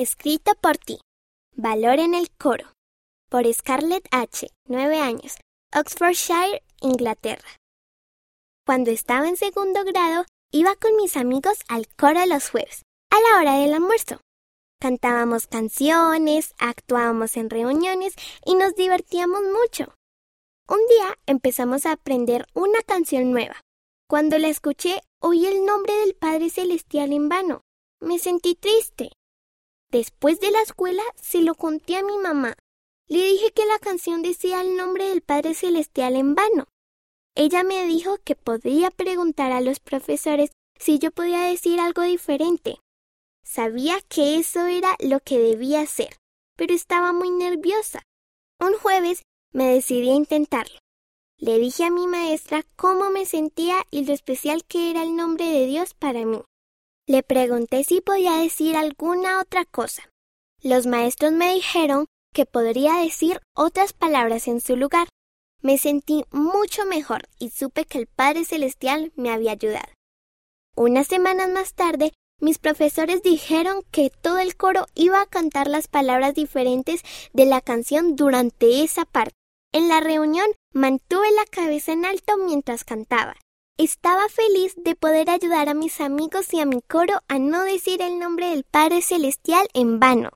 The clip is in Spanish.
Escrito por ti. Valor en el coro. Por Scarlett H., 9 años, Oxfordshire, Inglaterra. Cuando estaba en segundo grado, iba con mis amigos al coro los jueves, a la hora del almuerzo. Cantábamos canciones, actuábamos en reuniones y nos divertíamos mucho. Un día empezamos a aprender una canción nueva. Cuando la escuché, oí el nombre del Padre Celestial en vano. Me sentí triste. Después de la escuela se lo conté a mi mamá. Le dije que la canción decía el nombre del Padre Celestial en vano. Ella me dijo que podría preguntar a los profesores si yo podía decir algo diferente. Sabía que eso era lo que debía hacer, pero estaba muy nerviosa. Un jueves me decidí a intentarlo. Le dije a mi maestra cómo me sentía y lo especial que era el nombre de Dios para mí. Le pregunté si podía decir alguna otra cosa. Los maestros me dijeron que podría decir otras palabras en su lugar. Me sentí mucho mejor y supe que el Padre Celestial me había ayudado. Unas semanas más tarde, mis profesores dijeron que todo el coro iba a cantar las palabras diferentes de la canción durante esa parte. En la reunión mantuve la cabeza en alto mientras cantaba estaba feliz de poder ayudar a mis amigos y a mi coro a no decir el nombre del Padre Celestial en vano.